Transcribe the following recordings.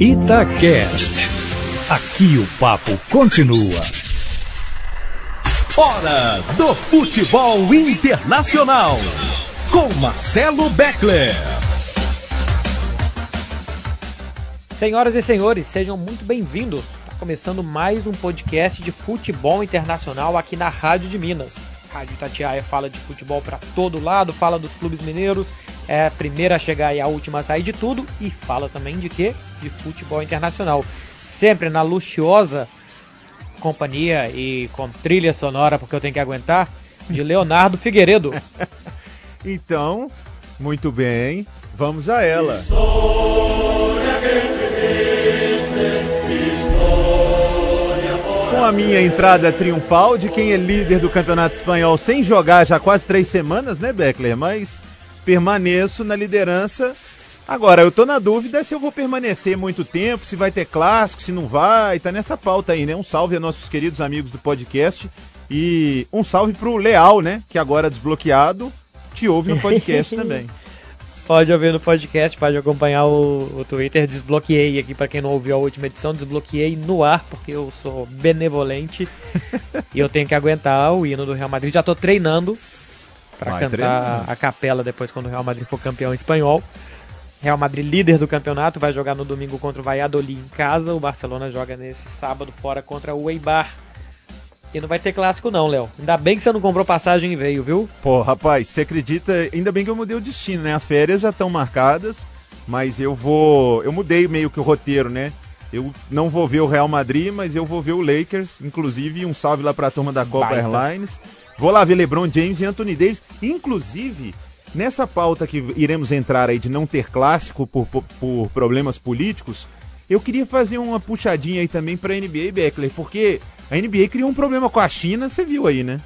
Itacast. Aqui o papo continua. Hora do futebol internacional. Com Marcelo Beckler. Senhoras e senhores, sejam muito bem-vindos. Está começando mais um podcast de futebol internacional aqui na Rádio de Minas. Rádio Tatiaia fala de futebol para todo lado, fala dos clubes mineiros, é a primeira a chegar e a última a sair de tudo e fala também de quê? De futebol internacional. Sempre na luxuosa companhia e com trilha sonora, porque eu tenho que aguentar, de Leonardo Figueiredo. então, muito bem, vamos a ela. Com a minha entrada triunfal de quem é líder do campeonato espanhol sem jogar já quase três semanas, né, Beckler? Mas permaneço na liderança. Agora, eu tô na dúvida se eu vou permanecer muito tempo, se vai ter clássico, se não vai, tá nessa pauta aí, né? Um salve a nossos queridos amigos do podcast e um salve pro Leal, né? Que agora desbloqueado, te ouve no podcast também. Pode ouvir no podcast, pode acompanhar o, o Twitter. Desbloqueei aqui, para quem não ouviu a última edição, desbloqueei no ar, porque eu sou benevolente e eu tenho que aguentar o hino do Real Madrid. Já tô treinando para cantar treinar. a capela depois quando o Real Madrid for campeão espanhol. Real Madrid líder do campeonato vai jogar no domingo contra o Valladolid em casa. O Barcelona joga nesse sábado fora contra o Eibar. E não vai ter clássico não, Léo. Ainda bem que você não comprou passagem e veio, viu? Pô, rapaz, você acredita? Ainda bem que eu mudei o destino, né? As férias já estão marcadas, mas eu vou, eu mudei meio que o roteiro, né? Eu não vou ver o Real Madrid, mas eu vou ver o Lakers, inclusive um salve lá para a turma da Copa Baita. Airlines. Vou lá ver LeBron James e Anthony Davis. Inclusive, nessa pauta que iremos entrar aí de não ter clássico por, por, por problemas políticos, eu queria fazer uma puxadinha aí também para NBA, Beckler, porque a NBA criou um problema com a China, você viu aí, né?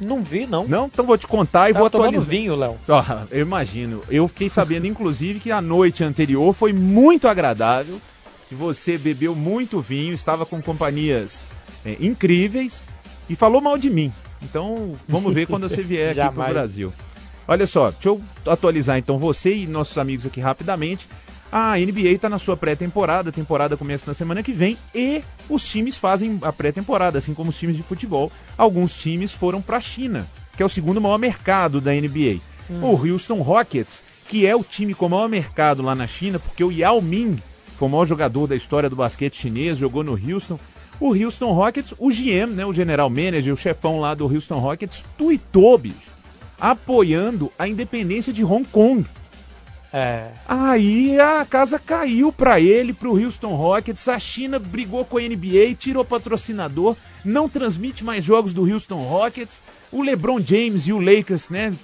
Não vi, não. Não? Então vou te contar e Tava vou atualizar. vinho, Léo. Eu imagino. Eu fiquei sabendo, inclusive, que a noite anterior foi muito agradável, que você bebeu muito vinho, estava com companhias é, incríveis e falou mal de mim. Então, vamos ver quando você vier aqui pro Brasil. Olha só, deixa eu atualizar então você e nossos amigos aqui rapidamente. A NBA está na sua pré-temporada, a temporada começa na semana que vem e os times fazem a pré-temporada, assim como os times de futebol. Alguns times foram para a China, que é o segundo maior mercado da NBA. Hum. O Houston Rockets, que é o time com o maior mercado lá na China, porque o Yao Ming foi o maior jogador da história do basquete chinês, jogou no Houston o Houston Rockets, o GM, né, o general manager, o chefão lá do Houston Rockets, tuitou, bicho, apoiando a independência de Hong Kong. É. Aí a casa caiu para ele, pro Houston Rockets. A China brigou com a NBA, tirou patrocinador, não transmite mais jogos do Houston Rockets. O LeBron James e o Lakers, né?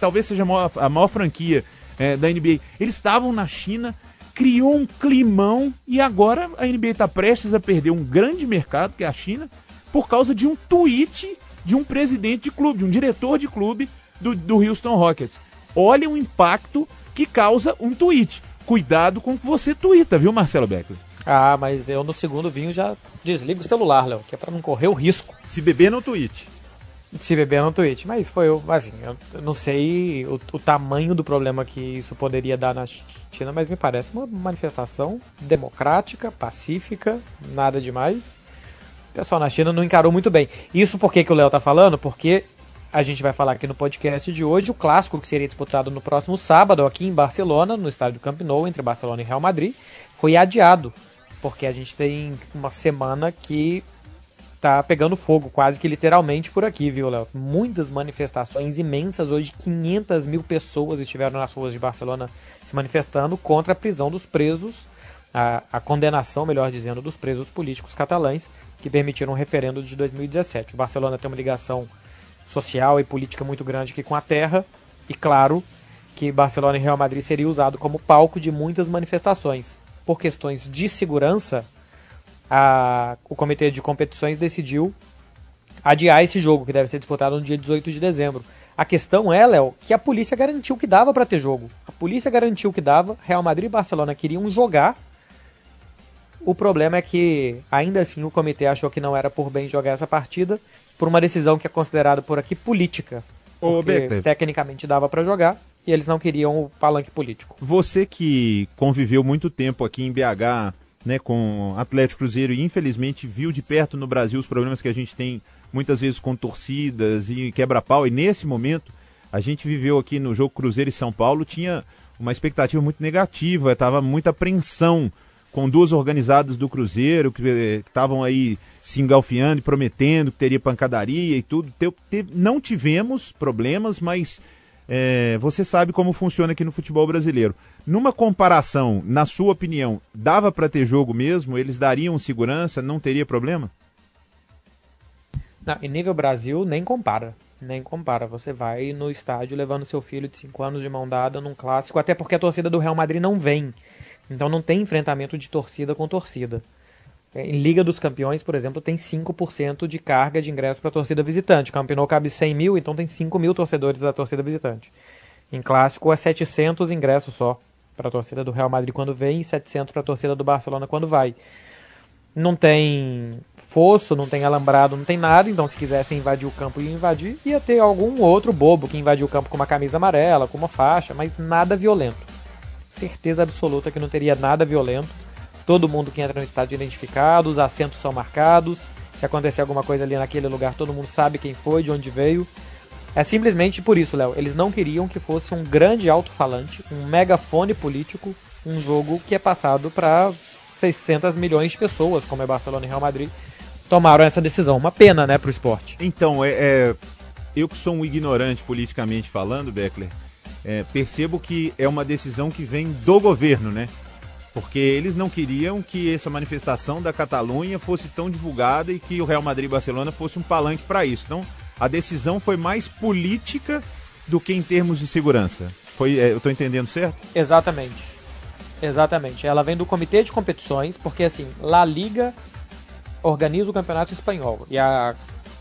Talvez seja a maior, a maior franquia é, da NBA. Eles estavam na China, criou um climão e agora a NBA está prestes a perder um grande mercado, que é a China, por causa de um tweet de um presidente de clube, de um diretor de clube do, do Houston Rockets. Olha o impacto que causa um tweet. Cuidado com o que você twitta, viu, Marcelo Beckler? Ah, mas eu no segundo vinho já desligo o celular, Léo, que é para não correr o risco. Se beber no tweet se beber no Twitch. Mas foi, assim, eu não sei o, o, tamanho do problema que isso poderia dar na China, mas me parece uma manifestação democrática, pacífica, nada demais. O pessoal na China não encarou muito bem. Isso por que, que o Léo tá falando? Porque a gente vai falar aqui no podcast de hoje o clássico que seria disputado no próximo sábado aqui em Barcelona, no estádio Camp Nou, entre Barcelona e Real Madrid, foi adiado. Porque a gente tem uma semana que tá pegando fogo, quase que literalmente por aqui, viu, Léo? Muitas manifestações imensas. Hoje, 500 mil pessoas estiveram nas ruas de Barcelona se manifestando contra a prisão dos presos, a, a condenação, melhor dizendo, dos presos políticos catalães que permitiram um referendo de 2017. O Barcelona tem uma ligação social e política muito grande aqui com a terra, e claro que Barcelona e Real Madrid seria usado como palco de muitas manifestações. Por questões de segurança, a, o comitê de competições decidiu adiar esse jogo, que deve ser disputado no dia 18 de dezembro. A questão é, Léo, que a polícia garantiu que dava para ter jogo. A polícia garantiu que dava, Real Madrid e Barcelona queriam jogar. O problema é que, ainda assim, o comitê achou que não era por bem jogar essa partida, por uma decisão que é considerada por aqui política. Porque tecnicamente dava para jogar e eles não queriam o palanque político. Você que conviveu muito tempo aqui em BH né, com Atlético Cruzeiro e infelizmente viu de perto no Brasil os problemas que a gente tem muitas vezes com torcidas e quebra-pau. E nesse momento, a gente viveu aqui no jogo Cruzeiro e São Paulo, tinha uma expectativa muito negativa, estava muita apreensão com duas organizadas do Cruzeiro que estavam aí se engalfiando e prometendo que teria pancadaria e tudo. Te, te, não tivemos problemas, mas é, você sabe como funciona aqui no futebol brasileiro. Numa comparação, na sua opinião, dava para ter jogo mesmo? Eles dariam segurança? Não teria problema? Não, em nível Brasil, nem compara. Nem compara. Você vai no estádio levando seu filho de 5 anos de mão dada num clássico, até porque a torcida do Real Madrid não vem. Então não tem enfrentamento de torcida com torcida. É, em Liga dos Campeões, por exemplo, tem 5% de carga de ingresso para torcida visitante. Campeonato cabe 100 mil, então tem 5 mil torcedores da torcida visitante. Em Clássico é 700 ingressos só para a torcida do Real Madrid quando vem e 700 para a torcida do Barcelona quando vai. Não tem fosso, não tem alambrado, não tem nada, então se quisessem invadir o campo e invadir, ia ter algum outro bobo que invadiu o campo com uma camisa amarela, com uma faixa, mas nada violento. Certeza absoluta que não teria nada violento. Todo mundo que entra no estádio é identificado, os assentos são marcados. Se acontecer alguma coisa ali naquele lugar, todo mundo sabe quem foi, de onde veio. É simplesmente por isso, Léo. Eles não queriam que fosse um grande alto-falante, um megafone político, um jogo que é passado para 600 milhões de pessoas, como é Barcelona e Real Madrid, tomaram essa decisão. Uma pena, né, pro esporte. Então, é, é eu que sou um ignorante politicamente falando, Beckler, é, percebo que é uma decisão que vem do governo, né? Porque eles não queriam que essa manifestação da Catalunha fosse tão divulgada e que o Real Madrid e Barcelona fosse um palanque para isso. Então, a decisão foi mais política do que em termos de segurança. Foi, é, eu estou entendendo certo? Exatamente. Exatamente. Ela vem do comitê de competições, porque assim, La Liga organiza o campeonato espanhol e a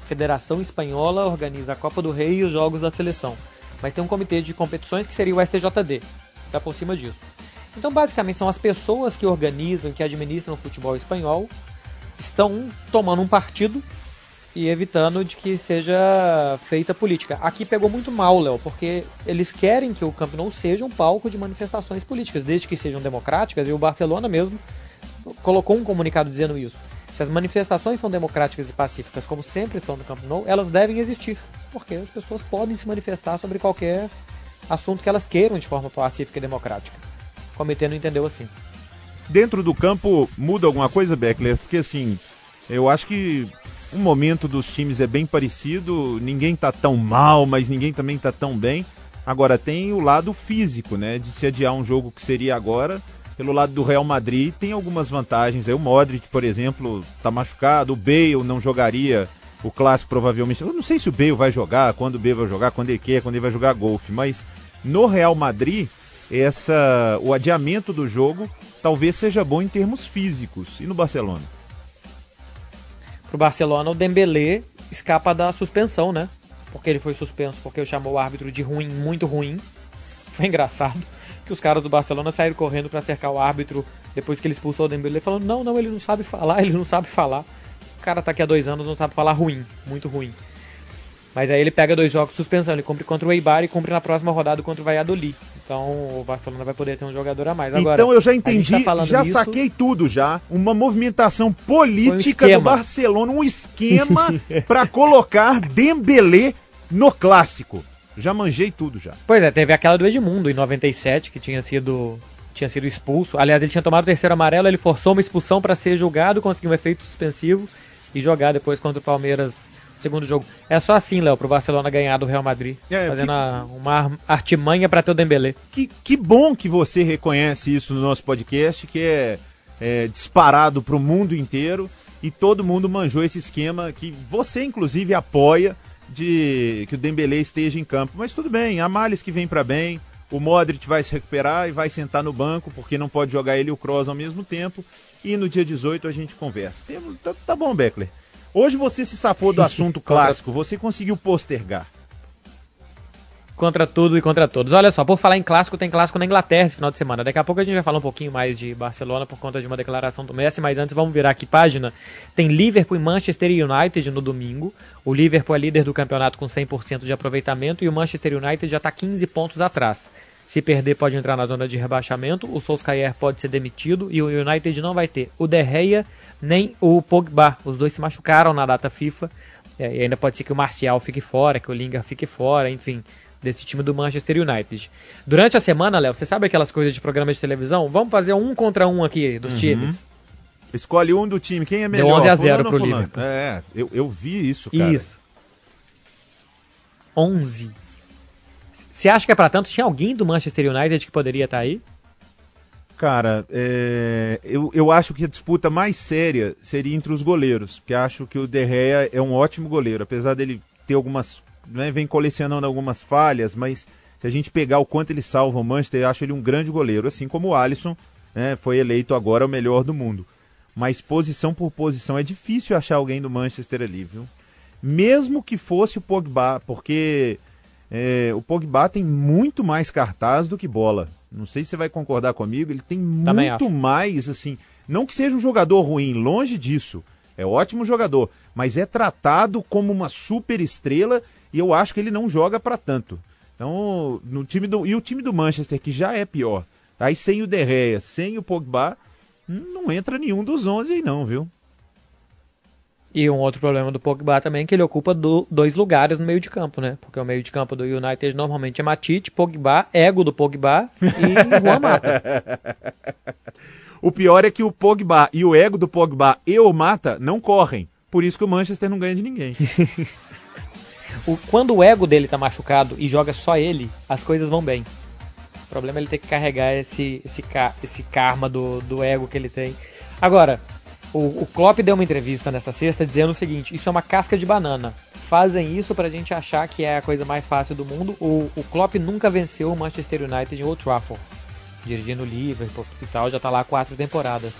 Federação Espanhola organiza a Copa do Rei e os jogos da seleção. Mas tem um comitê de competições que seria o STJD, está por cima disso. Então, basicamente, são as pessoas que organizam, que administram o futebol espanhol, estão tomando um partido e evitando de que seja feita política. Aqui pegou muito mal, Léo, porque eles querem que o Camp Nou seja um palco de manifestações políticas, desde que sejam democráticas, e o Barcelona mesmo colocou um comunicado dizendo isso. Se as manifestações são democráticas e pacíficas, como sempre são no Camp Nou, elas devem existir, porque as pessoas podem se manifestar sobre qualquer assunto que elas queiram de forma pacífica e democrática. O comitê não entendeu assim. Dentro do campo muda alguma coisa, Beckler? Porque assim, eu acho que o momento dos times é bem parecido, ninguém tá tão mal, mas ninguém também tá tão bem. Agora tem o lado físico, né, de se adiar um jogo que seria agora. Pelo lado do Real Madrid tem algumas vantagens. Aí o Modric, por exemplo, tá machucado, o Bale não jogaria o clássico provavelmente. Eu não sei se o Bale vai jogar, quando o Bale vai jogar, quando ele quer, quando ele vai jogar golfe, mas no Real Madrid essa o adiamento do jogo talvez seja bom em termos físicos. E no Barcelona? pro Barcelona, o Dembélé escapa da suspensão, né? Porque ele foi suspenso porque chamou o árbitro de ruim, muito ruim. Foi engraçado que os caras do Barcelona saíram correndo para cercar o árbitro depois que ele expulsou o Dembélé, falando: "Não, não, ele não sabe falar, ele não sabe falar". O cara tá aqui há dois anos, não sabe falar ruim, muito ruim. Mas aí ele pega dois jogos de suspensão, ele cumpre contra o Eibar e cumpre na próxima rodada contra o Valladolid. Então o Barcelona vai poder ter um jogador a mais. Agora, então eu já entendi, tá já isso, saquei tudo já. Uma movimentação política um do Barcelona, um esquema para colocar Dembélé no clássico. Já manjei tudo já. Pois é, teve aquela do Edmundo em 97 que tinha sido tinha sido expulso. Aliás, ele tinha tomado o terceiro amarelo, ele forçou uma expulsão para ser julgado, conseguiu um efeito suspensivo e jogar depois contra o Palmeiras segundo jogo. É só assim, Léo, pro Barcelona ganhar do Real Madrid. É, fazendo que... a, uma artimanha para ter o Dembélé. Que, que bom que você reconhece isso no nosso podcast, que é, é disparado pro mundo inteiro e todo mundo manjou esse esquema que você, inclusive, apoia de que o Dembélé esteja em campo. Mas tudo bem, há males que vem para bem. O Modric vai se recuperar e vai sentar no banco, porque não pode jogar ele e o Kroos ao mesmo tempo. E no dia 18 a gente conversa. Temos, tá, tá bom, Beckler. Hoje você se safou do assunto clássico, você conseguiu postergar. Contra tudo e contra todos. Olha só, por falar em clássico, tem clássico na Inglaterra esse final de semana. Daqui a pouco a gente vai falar um pouquinho mais de Barcelona por conta de uma declaração do Messi, mas antes vamos virar aqui página. Tem Liverpool e Manchester United no domingo. O Liverpool é líder do campeonato com 100% de aproveitamento e o Manchester United já está 15 pontos atrás. Se perder, pode entrar na zona de rebaixamento. O Solskjaer pode ser demitido e o United não vai ter o De Gea nem o Pogba. Os dois se machucaram na data FIFA. É, e ainda pode ser que o Marcial fique fora, que o Lingard fique fora, enfim, desse time do Manchester United. Durante a semana, Léo, você sabe aquelas coisas de programa de televisão? Vamos fazer um contra um aqui dos uhum. times. Escolhe um do time, quem é melhor? Deu 11 a 0 pro Liverpool. É, eu, eu vi isso, cara. Isso. 11. Você acha que é para tanto? Tinha alguém do Manchester United que poderia estar tá aí? Cara, é, eu, eu acho que a disputa mais séria seria entre os goleiros, porque acho que o De Gea é um ótimo goleiro, apesar dele ter algumas, né, vem colecionando algumas falhas, mas se a gente pegar o quanto ele salva o Manchester, eu acho ele um grande goleiro, assim como o Alisson né, foi eleito agora o melhor do mundo. Mas posição por posição é difícil achar alguém do Manchester ali, viu? Mesmo que fosse o Pogba, porque é, o Pogba tem muito mais cartaz do que bola. Não sei se você vai concordar comigo. Ele tem Também muito acho. mais, assim. Não que seja um jogador ruim, longe disso. É ótimo jogador, mas é tratado como uma super estrela e eu acho que ele não joga para tanto. Então, no time do e o time do Manchester que já é pior. Aí sem o De Gea, sem o Pogba, não entra nenhum dos 11 aí não, viu? E um outro problema do Pogba também é que ele ocupa do, dois lugares no meio de campo, né? Porque o meio de campo do United normalmente é Matite, Pogba, ego do Pogba e Juan Mata. O pior é que o Pogba e o ego do Pogba e o Mata não correm. Por isso que o Manchester não ganha de ninguém. o, quando o ego dele tá machucado e joga só ele, as coisas vão bem. O problema é ele ter que carregar esse, esse, esse karma do, do ego que ele tem. Agora, o, o Klopp deu uma entrevista nessa sexta dizendo o seguinte: isso é uma casca de banana. Fazem isso pra gente achar que é a coisa mais fácil do mundo. O, o Klopp nunca venceu o Manchester United em Old Trafford. Dirigindo o Liverpool e tal, já tá lá quatro temporadas.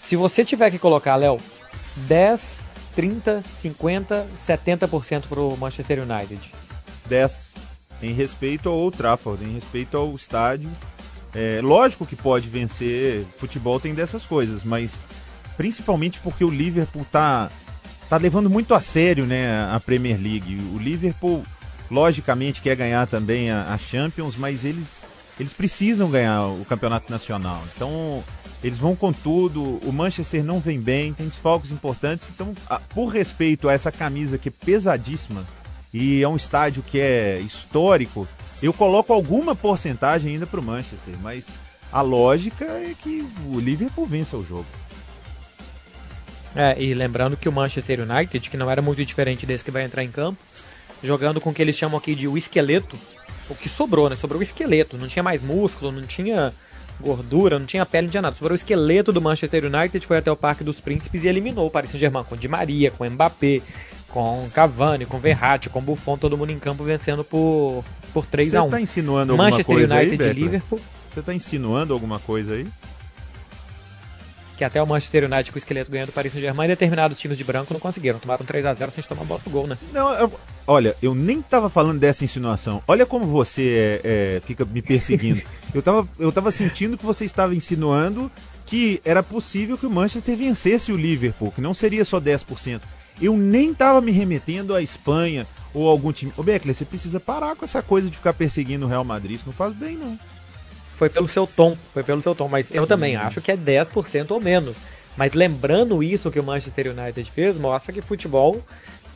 Se você tiver que colocar, Léo, 10, 30, 50, 70% pro Manchester United. 10. Em respeito ao Old Trafford, em respeito ao estádio. É, lógico que pode vencer, futebol tem dessas coisas, mas principalmente porque o Liverpool tá, tá levando muito a sério né, a Premier League. O Liverpool, logicamente, quer ganhar também a, a Champions, mas eles, eles precisam ganhar o campeonato nacional. Então, eles vão com tudo. O Manchester não vem bem, tem desfalques importantes. Então, a, por respeito a essa camisa que é pesadíssima e é um estádio que é histórico, eu coloco alguma porcentagem ainda para o Manchester, mas a lógica é que o Liverpool vença o jogo. É, e lembrando que o Manchester United, que não era muito diferente desse que vai entrar em campo, jogando com o que eles chamam aqui de o esqueleto, o que sobrou, né? Sobrou o esqueleto, não tinha mais músculo, não tinha gordura, não tinha pele, não tinha nada. Sobrou o esqueleto do Manchester United, foi até o Parque dos Príncipes e eliminou o Paris Saint-Germain com Di Maria, com Mbappé, com Cavani, com Verratti, com Buffon, todo mundo em campo vencendo por, por 3 a 1 Você tá insinuando alguma Manchester coisa United aí, e Liverpool. Você tá insinuando alguma coisa aí? Que até o Manchester United com o esqueleto ganhando o Paris Saint-Germain determinados times de branco não conseguiram. Tomaram 3 a 0 sem tomar bola gol, né? Não, eu, olha, eu nem tava falando dessa insinuação. Olha como você é, é, fica me perseguindo. eu, tava, eu tava sentindo que você estava insinuando que era possível que o Manchester vencesse o Liverpool, que não seria só 10%. Eu nem tava me remetendo à Espanha ou algum time. Ô Beckler, você precisa parar com essa coisa de ficar perseguindo o Real Madrid. Isso não faz bem, não foi pelo seu tom, foi pelo seu tom, mas eu também acho que é 10% ou menos. Mas lembrando isso que o Manchester United fez, mostra que futebol,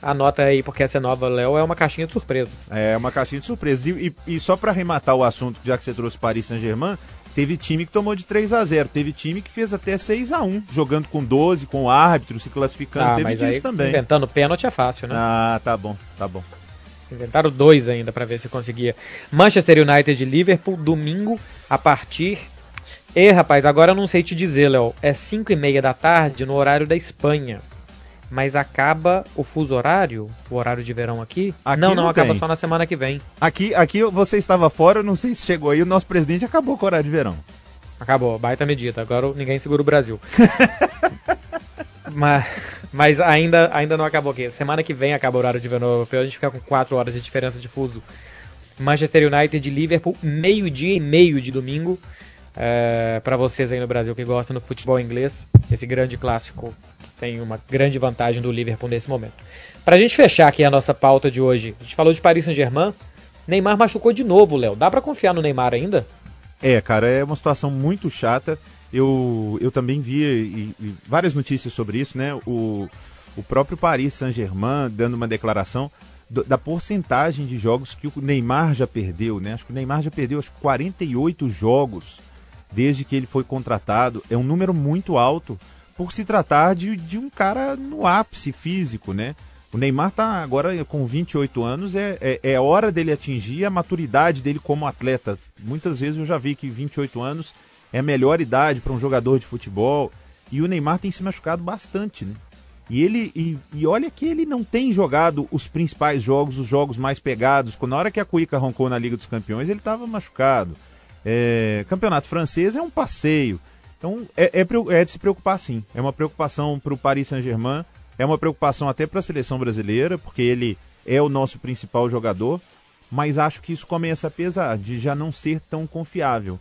anota aí porque essa é nova, Léo, é uma caixinha de surpresas. É uma caixinha de surpresas. E, e, e só para arrematar o assunto, já que você trouxe Paris Saint-Germain, teve time que tomou de 3 a 0 teve time que fez até 6 a 1 jogando com 12, com o árbitro, se classificando, ah, teve mas disso aí, também. Inventando pênalti é fácil, né? Ah, tá bom, tá bom. Inventaram dois ainda para ver se conseguia. Manchester United e Liverpool, domingo, a partir e, rapaz, agora eu não sei te dizer, Léo. É 5 e meia da tarde no horário da Espanha. Mas acaba o fuso horário, o horário de verão aqui? aqui não, não, não acaba só na semana que vem. Aqui, aqui você estava fora, eu não sei se chegou aí, o nosso presidente acabou com o horário de verão. Acabou, baita medida. Agora ninguém segura o Brasil. mas, mas ainda, ainda não acabou aqui. Semana que vem acaba o horário de verão europeu, a gente fica com 4 horas de diferença de fuso. Manchester United e Liverpool, meio-dia e meio de domingo é, para vocês aí no Brasil que gostam do futebol inglês, esse grande clássico tem uma grande vantagem do Liverpool nesse momento. Para a gente fechar aqui a nossa pauta de hoje, a gente falou de Paris Saint-Germain, Neymar machucou de novo, Léo. Dá para confiar no Neymar ainda? É, cara, é uma situação muito chata. Eu, eu também vi e, e várias notícias sobre isso, né? O, o próprio Paris Saint-Germain dando uma declaração do, da porcentagem de jogos que o Neymar já perdeu, né? Acho que o Neymar já perdeu acho, 48 jogos desde que ele foi contratado. É um número muito alto por se tratar de, de um cara no ápice físico, né? O Neymar tá agora com 28 anos, é, é, é, hora dele atingir a maturidade dele como atleta. Muitas vezes eu já vi que 28 anos é a melhor idade para um jogador de futebol. E o Neymar tem se machucado bastante, né? E ele e, e, olha que ele não tem jogado os principais jogos, os jogos mais pegados. Na hora que a Cuica roncou na Liga dos Campeões, ele estava machucado. É, campeonato francês é um passeio. Então é, é, é, de se preocupar sim. É uma preocupação para o Paris Saint-Germain, é uma preocupação até para a seleção brasileira, porque ele é o nosso principal jogador. Mas acho que isso começa a pesar, de já não ser tão confiável.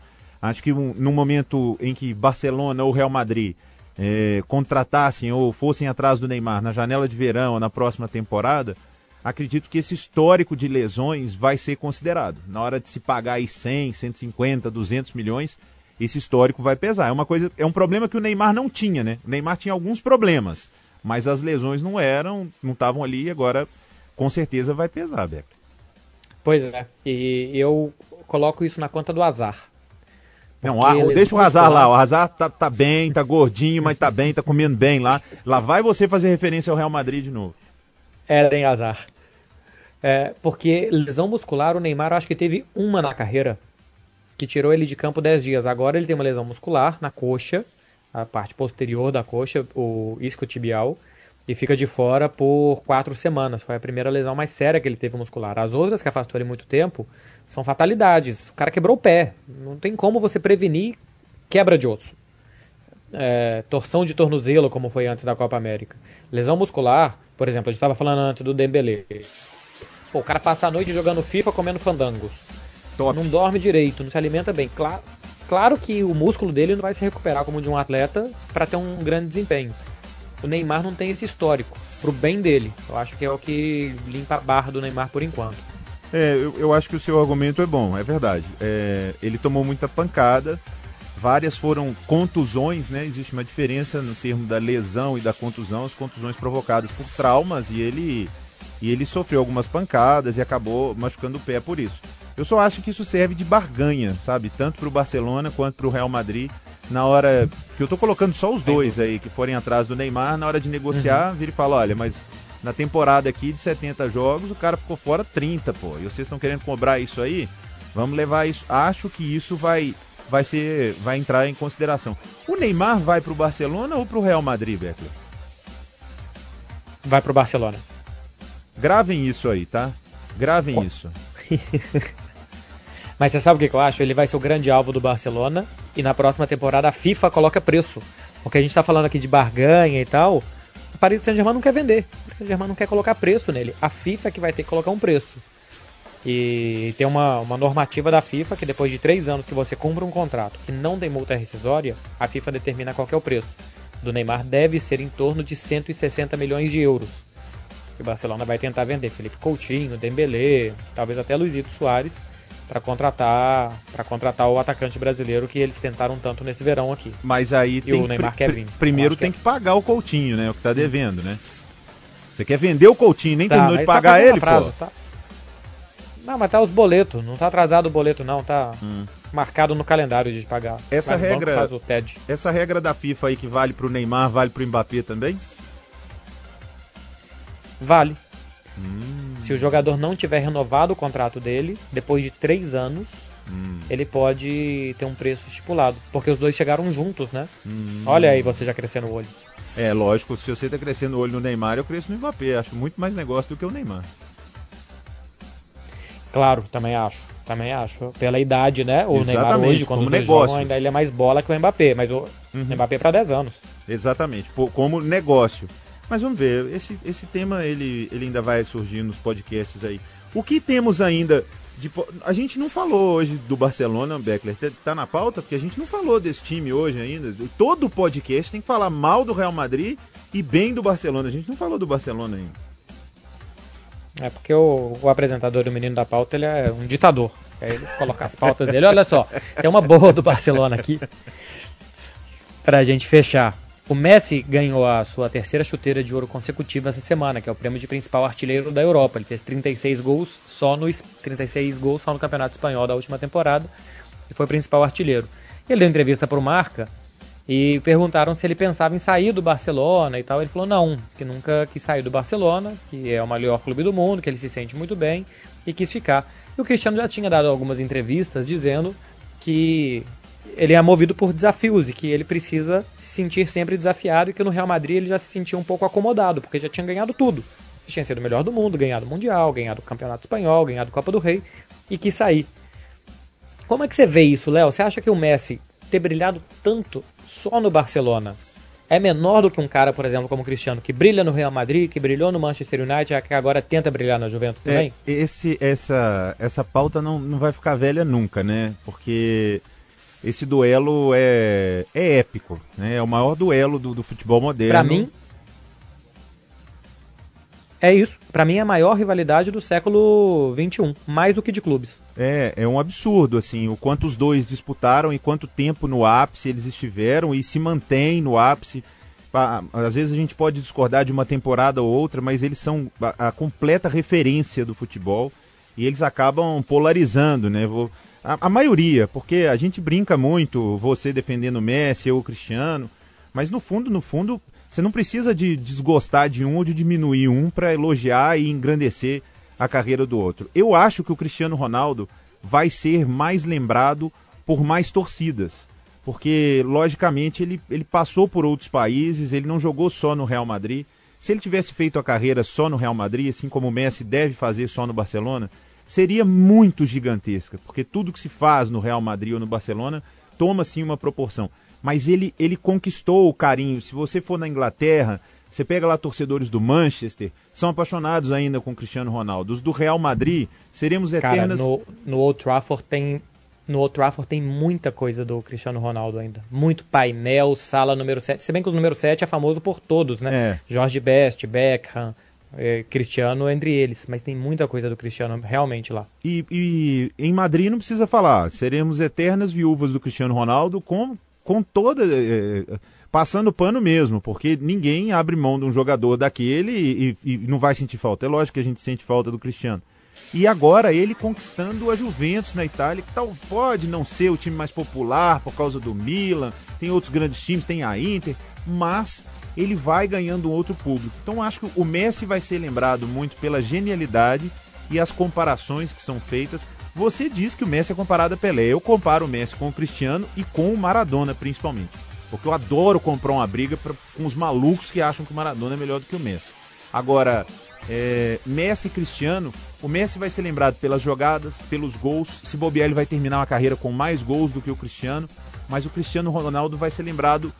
Acho que um, no momento em que Barcelona ou Real Madrid é, contratassem ou fossem atrás do Neymar na janela de verão ou na próxima temporada, acredito que esse histórico de lesões vai ser considerado. Na hora de se pagar aí 100, 150, 200 milhões, esse histórico vai pesar. É uma coisa, é um problema que o Neymar não tinha, né? O Neymar tinha alguns problemas, mas as lesões não eram, não estavam ali e agora com certeza vai pesar, Beto. Pois é. E eu coloco isso na conta do azar. Não, a, deixa o Hazard lá, o Hazard tá, tá bem, tá gordinho, mas tá bem, tá comendo bem lá. Lá vai você fazer referência ao Real Madrid de novo. É, tem azar. É, porque lesão muscular, o Neymar acho que teve uma na carreira, que tirou ele de campo 10 dias. Agora ele tem uma lesão muscular na coxa, a parte posterior da coxa, o isquiotibial, e fica de fora por quatro semanas. Foi a primeira lesão mais séria que ele teve muscular. As outras que afastou ele muito tempo são fatalidades. O cara quebrou o pé. Não tem como você prevenir quebra de osso. É, torção de tornozelo, como foi antes da Copa América. Lesão muscular, por exemplo, a gente estava falando antes do Dembele. Pô, o cara passa a noite jogando FIFA comendo fandangos. Top. Não dorme direito, não se alimenta bem. Claro, claro que o músculo dele não vai se recuperar como de um atleta para ter um grande desempenho. O Neymar não tem esse histórico, pro bem dele. Eu acho que é o que limpa a barra do Neymar por enquanto. É, eu, eu acho que o seu argumento é bom, é verdade. É, ele tomou muita pancada, várias foram contusões, né? Existe uma diferença no termo da lesão e da contusão, as contusões provocadas por traumas e ele e ele sofreu algumas pancadas e acabou machucando o pé por isso. Eu só acho que isso serve de barganha, sabe? Tanto para o Barcelona quanto para o Real Madrid. Na hora que eu tô colocando só os dois aí que forem atrás do Neymar, na hora de negociar, uhum. vira e fala: olha, mas na temporada aqui de 70 jogos, o cara ficou fora 30, pô. E vocês estão querendo cobrar isso aí? Vamos levar isso. Acho que isso vai vai ser vai entrar em consideração. O Neymar vai pro Barcelona ou pro Real Madrid, Beckler? Vai pro Barcelona. Gravem isso aí, tá? Gravem isso. Mas você sabe o que eu acho? Ele vai ser o grande alvo do Barcelona e na próxima temporada a FIFA coloca preço. Porque a gente tá falando aqui de barganha e tal. O Paris Saint-Germain não quer vender. O Paris Saint-Germain não quer colocar preço nele. A FIFA é que vai ter que colocar um preço. E tem uma, uma normativa da FIFA que depois de três anos que você cumpre um contrato que não tem multa rescisória, a FIFA determina qual é o preço. Do Neymar deve ser em torno de 160 milhões de euros. E o Barcelona vai tentar vender Felipe Coutinho, Dembélé, talvez até Luizito Soares para contratar para contratar o atacante brasileiro que eles tentaram tanto nesse verão aqui. Mas aí e o Neymar pr quer vir. Primeiro tem que, é. que pagar o Coutinho, né? O que tá devendo, né? Você quer vender o Coutinho, nem tá, terminou de tá pagar tá ele, prazo, pô. Tá... Não, mas tá os boletos, não tá atrasado o boleto não, tá hum. marcado no calendário de pagar. Essa regra, essa regra da FIFA aí que vale pro Neymar, vale pro Mbappé também? Vale. Hum. Se o jogador não tiver renovado o contrato dele, depois de três anos, hum. ele pode ter um preço estipulado. Porque os dois chegaram juntos, né? Hum. Olha aí você já crescendo o olho. É, lógico, se você tá crescendo o olho no Neymar, eu cresço no Mbappé. Acho muito mais negócio do que o Neymar. Claro, também acho. Também acho. Pela idade, né? O Exatamente, Neymar hoje, quando negócio. Jogam, ainda ele é mais bola que o Mbappé, mas o uhum. Mbappé é para 10 anos. Exatamente, como negócio. Mas vamos ver, esse, esse tema ele, ele ainda vai surgir nos podcasts aí. O que temos ainda de, a gente não falou hoje do Barcelona, Beckler, tá, tá na pauta porque a gente não falou desse time hoje ainda. Todo podcast tem que falar mal do Real Madrid e bem do Barcelona. A gente não falou do Barcelona ainda. É porque o, o apresentador do Menino da Pauta ele é um ditador. Aí ele coloca as pautas dele. Olha só, tem uma boa do Barcelona aqui. Pra gente fechar. O Messi ganhou a sua terceira chuteira de ouro consecutiva essa semana, que é o prêmio de principal artilheiro da Europa. Ele fez 36 gols só no 36 gols só no Campeonato Espanhol da última temporada e foi principal artilheiro. Ele deu entrevista para o Marca e perguntaram se ele pensava em sair do Barcelona e tal. Ele falou não, que nunca quis sair do Barcelona, que é o maior clube do mundo, que ele se sente muito bem e quis ficar. E o Cristiano já tinha dado algumas entrevistas dizendo que ele é movido por desafios e que ele precisa sentir sempre desafiado e que no Real Madrid ele já se sentia um pouco acomodado, porque já tinha ganhado tudo. Ele tinha sido o melhor do mundo, ganhado o Mundial, ganhado o Campeonato Espanhol, ganhado a Copa do Rei e quis sair. Como é que você vê isso, Léo? Você acha que o Messi ter brilhado tanto só no Barcelona é menor do que um cara, por exemplo, como o Cristiano, que brilha no Real Madrid, que brilhou no Manchester United, que agora tenta brilhar na Juventus é, também? esse, essa, essa pauta não, não vai ficar velha nunca, né? Porque esse duelo é, é épico, né? É o maior duelo do, do futebol moderno. Para mim, é isso. Para mim é a maior rivalidade do século XXI, mais do que de clubes. É, é um absurdo, assim, o quanto os dois disputaram e quanto tempo no ápice eles estiveram e se mantém no ápice. Às vezes a gente pode discordar de uma temporada ou outra, mas eles são a, a completa referência do futebol e eles acabam polarizando, né? Vou, a, a, maioria, porque a gente brinca muito, você defendendo o Messi, eu o Cristiano, mas no fundo, no fundo, você não precisa de desgostar de um ou de diminuir um para elogiar e engrandecer a carreira do outro. Eu acho que o Cristiano Ronaldo vai ser mais lembrado por mais torcidas. Porque, logicamente, ele, ele passou por outros países, ele não jogou só no Real Madrid. Se ele tivesse feito a carreira só no Real Madrid, assim como o Messi deve fazer só no Barcelona, seria muito gigantesca, porque tudo que se faz no Real Madrid ou no Barcelona toma sim uma proporção. Mas ele, ele conquistou o carinho. Se você for na Inglaterra, você pega lá torcedores do Manchester, são apaixonados ainda com o Cristiano Ronaldo. Os do Real Madrid, seremos eternas. Cara, no, no Old Trafford tem no Old Trafford tem muita coisa do Cristiano Ronaldo ainda. Muito painel, sala número 7. Se bem que o número 7 é famoso por todos, né? É. Jorge Best, Beckham, é, Cristiano entre eles, mas tem muita coisa do Cristiano realmente lá. E, e, em Madrid não precisa falar, seremos eternas viúvas do Cristiano Ronaldo com, com toda. É, é passando pano mesmo, porque ninguém abre mão de um jogador daquele e, e, e, não vai sentir falta. É lógico que a gente sente falta do Cristiano. E agora ele conquistando a Juventus na Itália, que tal, pode não ser o time mais popular por causa do Milan, tem outros grandes times, tem a Inter, mas ele vai ganhando um outro público. Então acho que o Messi vai ser lembrado muito pela genialidade e as comparações que são feitas. Você diz que o Messi é comparado a Pelé. Eu comparo o Messi com o Cristiano e com o Maradona, principalmente. Porque eu adoro comprar uma briga pra, com os malucos que acham que o Maradona é melhor do que o Messi. Agora, é, Messi e Cristiano, o Messi vai ser lembrado pelas jogadas, pelos gols. Se bobear, ele vai terminar uma carreira com mais gols do que o Cristiano. Mas o Cristiano Ronaldo vai ser lembrado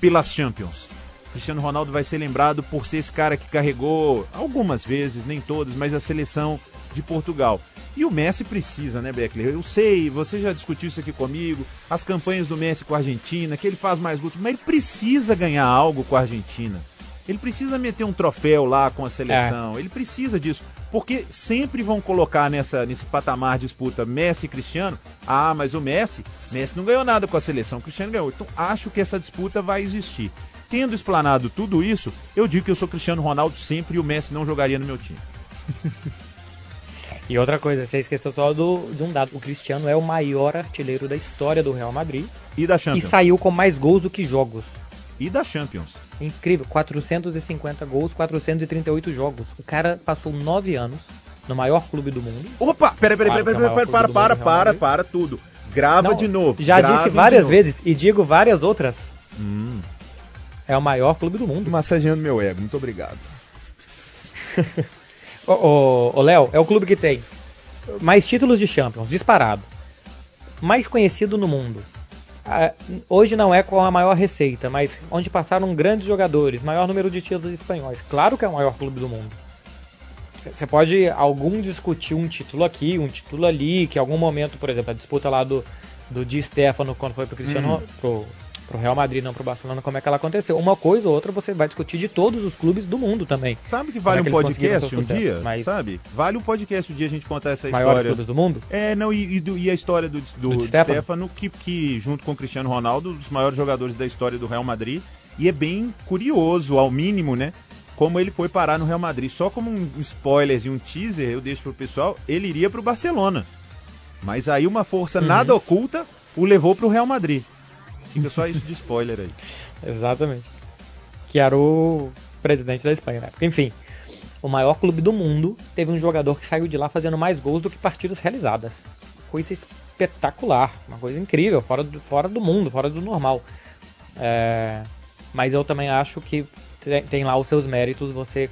pelas Champions. Cristiano Ronaldo vai ser lembrado por ser esse cara que carregou algumas vezes, nem todas, mas a seleção de Portugal. E o Messi precisa, né, Beckler? Eu sei, você já discutiu isso aqui comigo, as campanhas do Messi com a Argentina, que ele faz mais gols, mas ele precisa ganhar algo com a Argentina. Ele precisa meter um troféu lá com a seleção, é. ele precisa disso. Porque sempre vão colocar nessa, nesse patamar de disputa Messi e Cristiano. Ah, mas o Messi, Messi não ganhou nada com a seleção, o Cristiano ganhou. Então acho que essa disputa vai existir. Tendo explanado tudo isso, eu digo que eu sou Cristiano Ronaldo sempre e o Messi não jogaria no meu time. e outra coisa, você esqueceu só do, de um dado. O Cristiano é o maior artilheiro da história do Real Madrid. E da Champions. E saiu com mais gols do que jogos. E da Champions. Incrível, 450 gols, 438 jogos. O cara passou nove anos no maior clube do mundo. Opa, peraí, peraí, peraí, peraí, para, para, para, para tudo. Grava Não, de novo. Já disse várias vezes e digo várias outras. Hum. É o maior clube do mundo. Massageando meu ego, muito obrigado. ô, Léo, é o clube que tem mais títulos de Champions, disparado. Mais conhecido no mundo. Ah, hoje não é com a maior receita, mas onde passaram grandes jogadores, maior número de títulos espanhóis. Claro que é o maior clube do mundo. Você pode algum discutir um título aqui, um título ali, que em algum momento, por exemplo, a disputa lá do, do Di Stefano quando foi pro Cristiano, hum. pro pro Real Madrid, não pro Barcelona, como é que ela aconteceu. Uma coisa ou outra você vai discutir de todos os clubes do mundo também. Sabe que vale é que um podcast um dia? Mas... Sabe? Vale um podcast um dia a gente contar essa Maiores história. clubes do mundo? É, não, e, e, e a história do, do, do, do Stefano, que, que junto com o Cristiano Ronaldo, um dos maiores jogadores da história do Real Madrid. E é bem curioso, ao mínimo, né? Como ele foi parar no Real Madrid. Só como um spoiler e um teaser, eu deixo pro pessoal, ele iria pro Barcelona. Mas aí uma força uhum. nada oculta o levou pro Real Madrid. Fica só isso de spoiler aí. Exatamente. Que era o presidente da Espanha, né? Enfim, o maior clube do mundo teve um jogador que saiu de lá fazendo mais gols do que partidas realizadas. Coisa espetacular, uma coisa incrível, fora do, fora do mundo, fora do normal. É, mas eu também acho que tem, tem lá os seus méritos. Você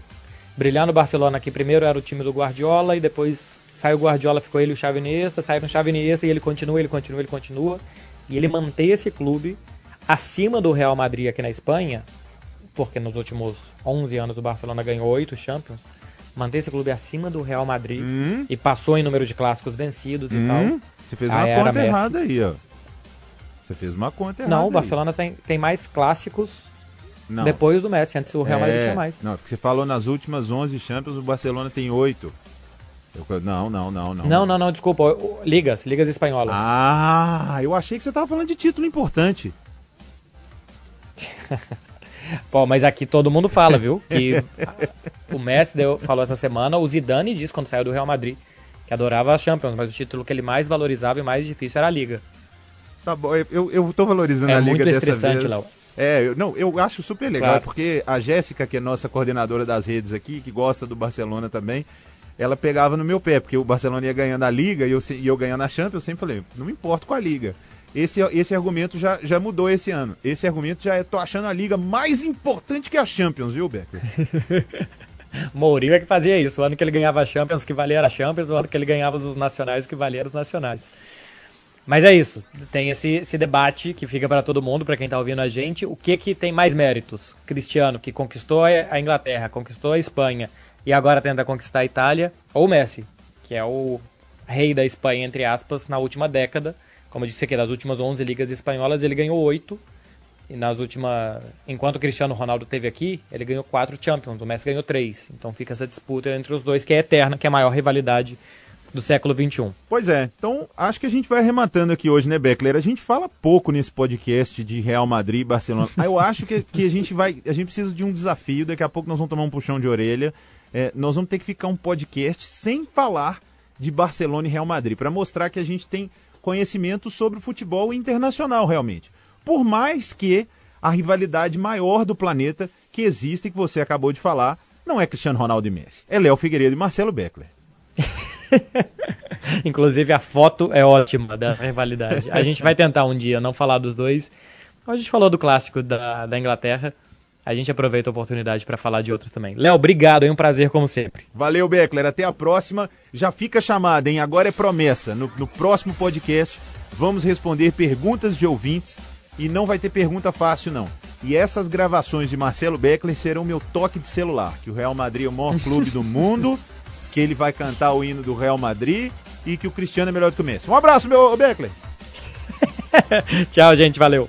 brilhar no Barcelona, que primeiro era o time do Guardiola e depois saiu o Guardiola, ficou ele o Chavinista, saiu o Chavinista e ele continua, ele continua, ele continua. E ele manter esse clube acima do Real Madrid aqui na Espanha, porque nos últimos 11 anos o Barcelona ganhou 8 Champions, manter esse clube acima do Real Madrid hum. e passou em número de clássicos vencidos hum. e tal. Você fez uma conta errada aí, ó. Você fez uma conta errada. Não, o Barcelona tem, tem mais clássicos não. depois do Messi. Antes o Real Madrid é, tinha mais. Não, porque você falou nas últimas 11 Champions o Barcelona tem 8. Eu, não, não, não, não. Não, não, não, desculpa. Ligas, ligas espanholas. Ah, eu achei que você tava falando de título importante. Pô, mas aqui todo mundo fala, viu? Que o Messi deu, falou essa semana, o Zidane disse quando saiu do Real Madrid que adorava a Champions, mas o título que ele mais valorizava e mais difícil era a Liga. Tá bom, eu, eu tô valorizando é a Liga dessa vez. Léo. É, eu, não, eu acho super legal, claro. porque a Jéssica, que é nossa coordenadora das redes aqui, que gosta do Barcelona também, ela pegava no meu pé, porque o Barcelona ia ganhando a Liga e eu, e eu ganhando a Champions, eu sempre falei, não me importo com a Liga. Esse, esse argumento já, já mudou esse ano. Esse argumento já é, tô achando a Liga mais importante que a Champions, viu, Becker? Mourinho é que fazia isso. O ano que ele ganhava a Champions, que valia a Champions, o ano que ele ganhava os nacionais, que valia os nacionais. Mas é isso. Tem esse, esse debate que fica para todo mundo, para quem está ouvindo a gente. O que que tem mais méritos? Cristiano, que conquistou a Inglaterra, conquistou a Espanha, e agora tenta conquistar a Itália, ou Messi, que é o rei da Espanha, entre aspas, na última década. Como eu disse aqui, das últimas 11 ligas espanholas, ele ganhou 8. E nas últimas. Enquanto o Cristiano Ronaldo teve aqui, ele ganhou 4 Champions, o Messi ganhou 3. Então fica essa disputa entre os dois, que é eterna, que é a maior rivalidade do século XXI. Pois é, então acho que a gente vai arrematando aqui hoje, né, Beckler? A gente fala pouco nesse podcast de Real Madrid e Barcelona. Eu acho que, que a gente vai. A gente precisa de um desafio, daqui a pouco nós vamos tomar um puxão de orelha é, nós vamos ter que ficar um podcast sem falar de Barcelona e Real Madrid, para mostrar que a gente tem conhecimento sobre o futebol internacional realmente. Por mais que a rivalidade maior do planeta que existe que você acabou de falar não é Cristiano Ronaldo e Messi, é Léo Figueiredo e Marcelo Beckler. Inclusive a foto é ótima dessa rivalidade. A gente vai tentar um dia não falar dos dois. A gente falou do clássico da, da Inglaterra a gente aproveita a oportunidade para falar de outros também. Léo, obrigado, é um prazer como sempre. Valeu, Beckler. Até a próxima. Já fica chamada, hein? Agora é promessa. No, no próximo podcast, vamos responder perguntas de ouvintes e não vai ter pergunta fácil, não. E essas gravações de Marcelo Beckler serão meu toque de celular, que o Real Madrid é o maior clube do mundo, que ele vai cantar o hino do Real Madrid e que o Cristiano é melhor do que o Messi. Um abraço, meu Beckler. Tchau, gente. Valeu.